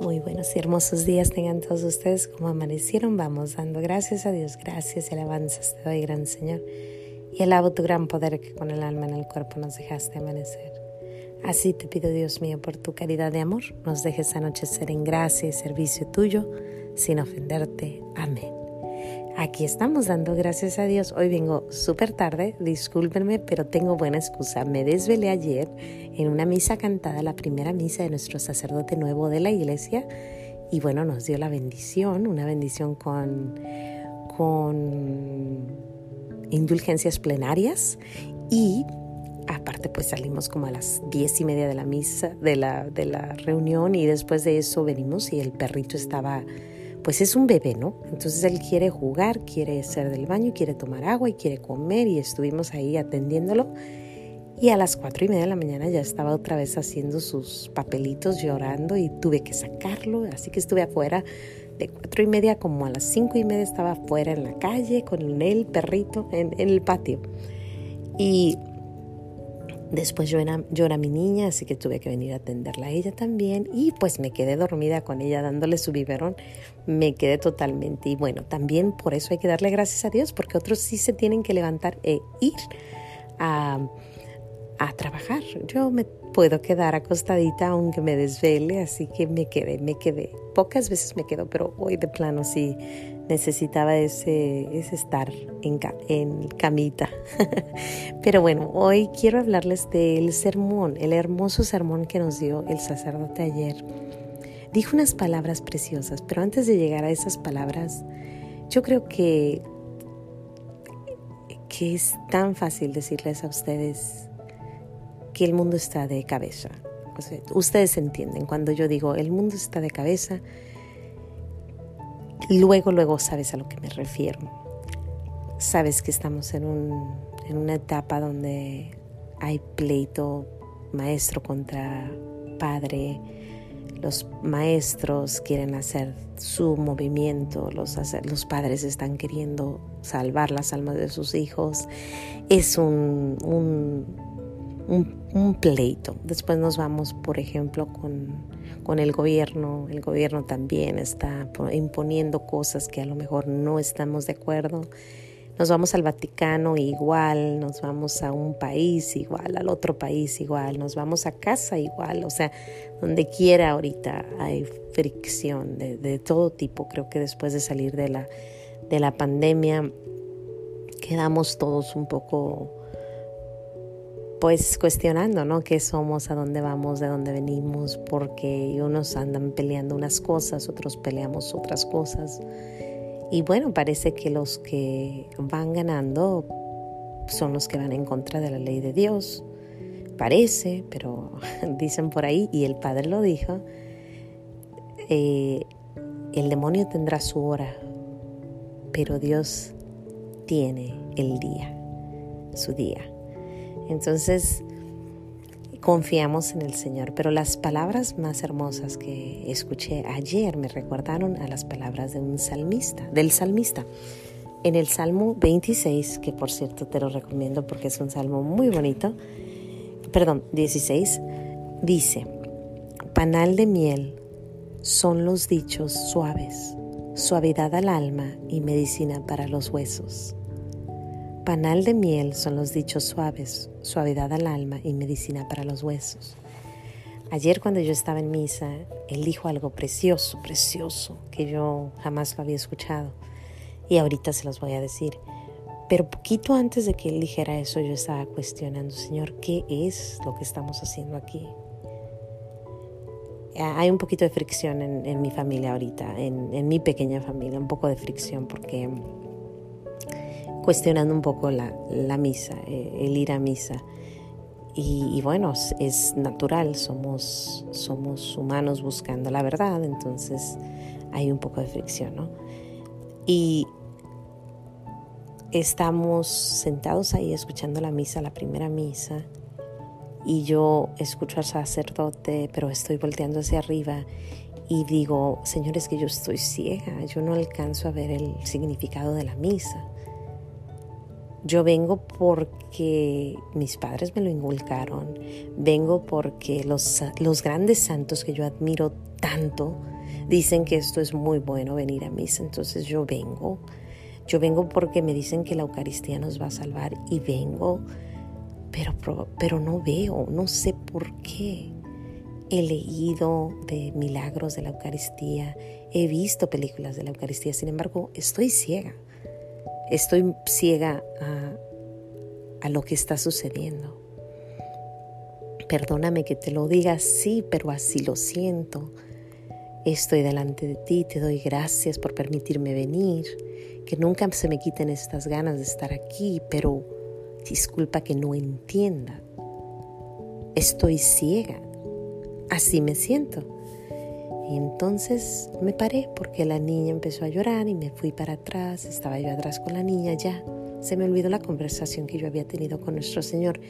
Muy buenos y hermosos días tengan todos ustedes como amanecieron. Vamos dando gracias a Dios, gracias y alabanzas te doy, gran Señor. Y alabo tu gran poder que con el alma en el cuerpo nos dejaste amanecer. Así te pido, Dios mío, por tu caridad de amor, nos dejes anochecer en gracia y servicio tuyo, sin ofenderte. Amén. Aquí estamos dando gracias a Dios. Hoy vengo súper tarde, discúlpenme, pero tengo buena excusa. Me desvelé ayer en una misa cantada, la primera misa de nuestro sacerdote nuevo de la iglesia, y bueno, nos dio la bendición, una bendición con, con indulgencias plenarias y aparte pues salimos como a las diez y media de la misa, de la, de la reunión y después de eso venimos y el perrito estaba pues es un bebé, ¿no? Entonces él quiere jugar, quiere ser del baño, quiere tomar agua y quiere comer y estuvimos ahí atendiéndolo. Y a las cuatro y media de la mañana ya estaba otra vez haciendo sus papelitos, llorando y tuve que sacarlo. Así que estuve afuera de cuatro y media como a las cinco y media estaba afuera en la calle con el perrito en, en el patio. Y Después llora, llora mi niña, así que tuve que venir a atenderla a ella también. Y pues me quedé dormida con ella dándole su biberón. Me quedé totalmente. Y bueno, también por eso hay que darle gracias a Dios, porque otros sí se tienen que levantar e ir a, a trabajar. Yo me puedo quedar acostadita aunque me desvele, así que me quedé, me quedé. Pocas veces me quedo, pero hoy de plano sí necesitaba ese, ese estar en, en camita. Pero bueno, hoy quiero hablarles del sermón, el hermoso sermón que nos dio el sacerdote ayer. Dijo unas palabras preciosas, pero antes de llegar a esas palabras, yo creo que, que es tan fácil decirles a ustedes que el mundo está de cabeza. ustedes entienden cuando yo digo el mundo está de cabeza, Luego, luego sabes a lo que me refiero. Sabes que estamos en, un, en una etapa donde hay pleito maestro contra padre. Los maestros quieren hacer su movimiento, los, los padres están queriendo salvar las almas de sus hijos. Es un, un, un pleito. Después nos vamos, por ejemplo, con con el gobierno. El gobierno también está imponiendo cosas que a lo mejor no estamos de acuerdo. Nos vamos al Vaticano igual, nos vamos a un país igual, al otro país igual, nos vamos a casa igual, o sea, donde quiera ahorita hay fricción de, de todo tipo. Creo que después de salir de la, de la pandemia quedamos todos un poco pues cuestionando, ¿no? ¿Qué somos? ¿A dónde vamos? ¿De dónde venimos? Porque unos andan peleando unas cosas, otros peleamos otras cosas. Y bueno, parece que los que van ganando son los que van en contra de la ley de Dios. Parece, pero dicen por ahí, y el Padre lo dijo, eh, el demonio tendrá su hora, pero Dios tiene el día, su día. Entonces, confiamos en el Señor, pero las palabras más hermosas que escuché ayer me recordaron a las palabras de un salmista, del salmista. En el Salmo 26, que por cierto te lo recomiendo porque es un salmo muy bonito, perdón, 16, dice, panal de miel son los dichos suaves, suavidad al alma y medicina para los huesos. Panal de miel son los dichos suaves, suavidad al alma y medicina para los huesos. Ayer cuando yo estaba en misa, él dijo algo precioso, precioso, que yo jamás lo había escuchado. Y ahorita se los voy a decir. Pero poquito antes de que él dijera eso, yo estaba cuestionando, Señor, ¿qué es lo que estamos haciendo aquí? Hay un poquito de fricción en, mi familia ahorita, en, en mi pequeña familia, un poco de fricción porque cuestionando un poco la, misa, eh, el ir a misa. Y, bueno, es natural, somos, somos humanos buscando la verdad, entonces hay un poco de fricción, ¿no? Y estamos sentados ahí escuchando la misa, la primera misa, y yo escucho al sacerdote, pero estoy volteando hacia arriba y digo, Señor, es que yo estoy ciega, yo no alcanzo a ver el significado de la misa Yo vengo porque mis padres me lo inculcaron. Vengo porque los, los grandes santos que yo admiro tanto dicen que esto es muy bueno venir a misa. Entonces yo vengo. Yo vengo porque me dicen que la Eucaristía nos va a salvar y vengo, pero, pero no veo, no sé por qué. He leído de milagros de la Eucaristía, he visto películas de la Eucaristía, sin embargo, estoy ciega. Estoy ciega a, a lo que está sucediendo. Perdóname que te lo diga así, pero así lo siento. Estoy delante de ti, te doy gracias por permitirme venir, que nunca se me quiten estas ganas de estar aquí, pero disculpa que no entienda. Estoy ciega así me siento. Y entonces me paré porque la niña empezó a llorar y me fui para atrás, estaba yo atrás con la niña ya. Se me olvidó la conversación que yo había tenido con nuestro Señor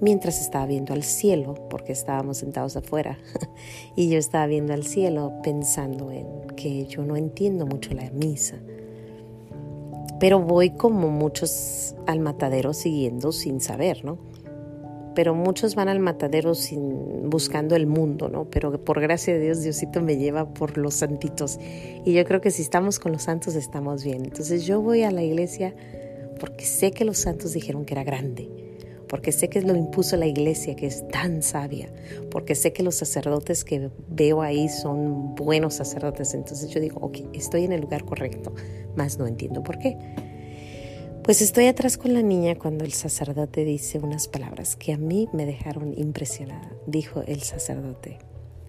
mientras estaba viendo al cielo, porque estábamos sentados afuera, y yo estaba viendo al cielo pensando en que yo no entiendo mucho la misa. Pero voy como muchos al matadero siguiendo sin saber, ¿no? Pero muchos van al matadero sin, buscando el mundo, ¿no? Pero por gracia de Dios, Diosito me lleva por los santitos. Y yo creo que si estamos con los santos, estamos bien. Entonces yo voy a la iglesia porque sé que los santos dijeron que era grande, porque sé que lo impuso la iglesia, que es tan sabia, porque sé que los sacerdotes que veo ahí son buenos sacerdotes. Entonces yo digo, ok, estoy en el lugar correcto, más no entiendo por qué. Pues estoy atrás con la niña cuando el sacerdote dice unas palabras que a mí me dejaron impresionada. Dijo el sacerdote,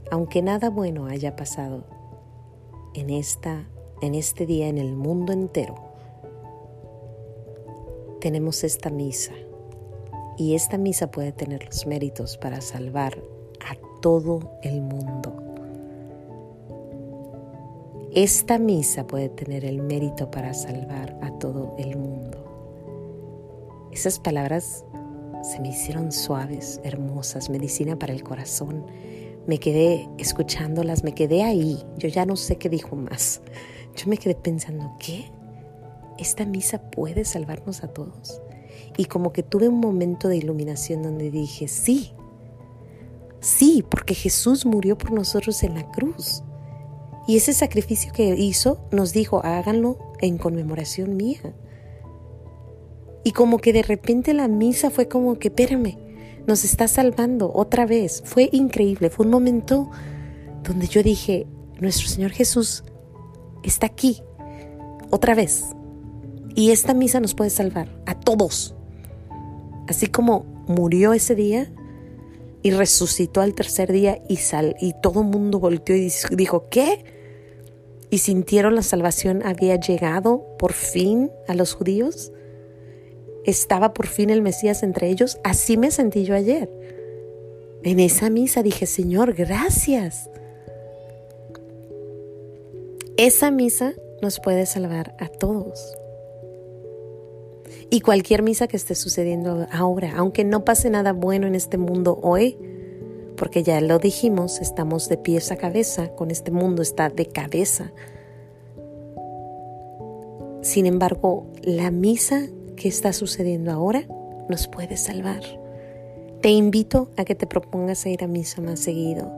aunque nada bueno haya pasado en, esta, en este día en el mundo entero, tenemos esta misa y esta misa puede tener los méritos para salvar a todo el mundo. Esta misa puede tener el mérito para salvar a todo el mundo. Esas palabras se me hicieron suaves, hermosas, medicina para el corazón. Me quedé escuchándolas, me quedé ahí. Yo ya no sé qué dijo más. Yo me quedé pensando, ¿qué? ¿Esta misa puede salvarnos a todos? Y como que tuve un momento de iluminación donde dije, sí, sí, porque Jesús murió por nosotros en la cruz. Y ese sacrificio que hizo nos dijo, háganlo en conmemoración mía. Y como que de repente la misa fue como que, espérame, nos está salvando otra vez. Fue increíble, fue un momento donde yo dije, nuestro Señor Jesús está aquí, otra vez. Y esta misa nos puede salvar a todos. Así como murió ese día y resucitó al tercer día y, sal, y todo el mundo volteó y dijo, ¿qué? Y sintieron la salvación había llegado por fin a los judíos estaba por fin el Mesías entre ellos, así me sentí yo ayer. En esa misa dije, Señor, gracias. Esa misa nos puede salvar a todos. Y cualquier misa que esté sucediendo ahora, aunque no pase nada bueno en este mundo hoy, porque ya lo dijimos, estamos de pies a cabeza, con este mundo está de cabeza. Sin embargo, la misa que está sucediendo ahora nos puede salvar. Te invito a que te propongas a ir a misa más seguido.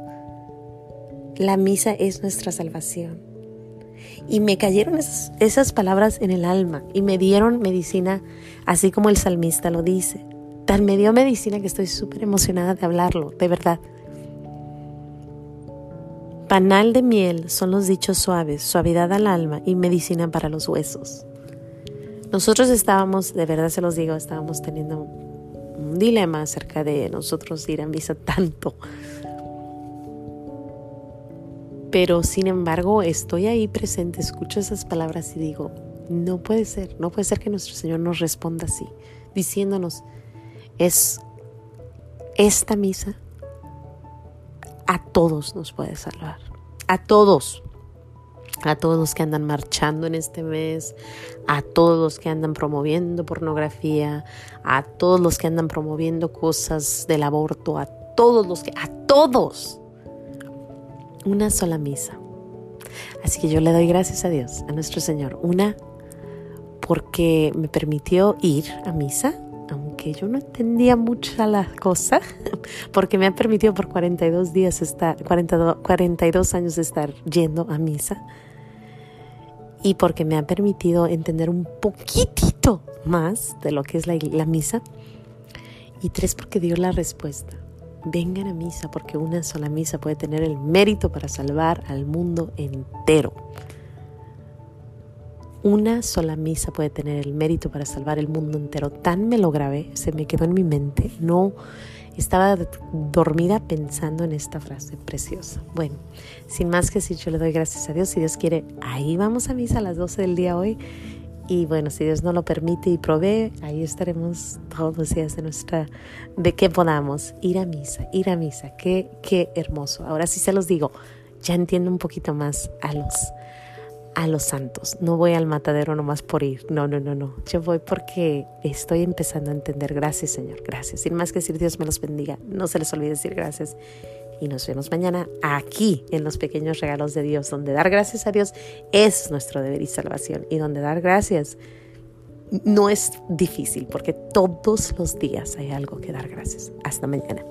La misa es nuestra salvación. Y me cayeron esas, palabras en el alma y me dieron medicina, así como el salmista lo dice. Tan me dio medicina que estoy súper emocionada de hablarlo, de verdad. Panal de miel son los dichos suaves, suavidad al alma y medicina para los huesos. Nosotros estábamos, de verdad se los digo, estábamos teniendo un dilema acerca de nosotros ir a misa tanto. Pero sin embargo, estoy ahí presente, escucho esas palabras y digo, no puede ser, no puede ser que nuestro Señor nos responda así, diciéndonos, es esta misa a todos nos puede salvar, a todos a todos los que andan marchando en este mes, a todos los que andan promoviendo pornografía, a todos los que andan promoviendo cosas del aborto, a todos los que, a todos, una sola misa. Así que yo le doy gracias a Dios, a nuestro Señor, una porque me permitió ir a misa, aunque yo no entendía mucha la cosa, porque me ha permitido por 42 días estar, 42 años estar yendo a misa y porque me ha permitido entender un poquitito más de lo que es la, misa. Y tres, porque dio la respuesta. Vengan a misa porque una sola misa puede tener el mérito para salvar al mundo entero. Una sola misa puede tener el mérito para salvar el mundo entero. Tan me lo grabé, se me quedó en mi mente. No estaba dormida pensando en esta frase preciosa. Bueno, sin más que decir, yo le doy gracias a Dios. Si Dios quiere, ahí vamos a misa a las 12 del día hoy. Y bueno, si Dios no lo permite y provee, ahí estaremos todos los días de nuestra, de que podamos ir a misa, ir a misa. Qué, qué hermoso. Ahora sí se los digo, ya entiendo un poquito más a los, a los santos. No voy al matadero nomás por ir. No, no, no, no. Yo voy porque estoy empezando a entender. Gracias, Señor. Gracias. Sin más que decir, Dios me los bendiga. No se les olvide decir gracias. Y nos vemos mañana aquí en los pequeños regalos de Dios, donde dar gracias a Dios es nuestro deber y salvación. Y donde dar gracias no es difícil, porque todos los días hay algo que dar gracias. Hasta mañana.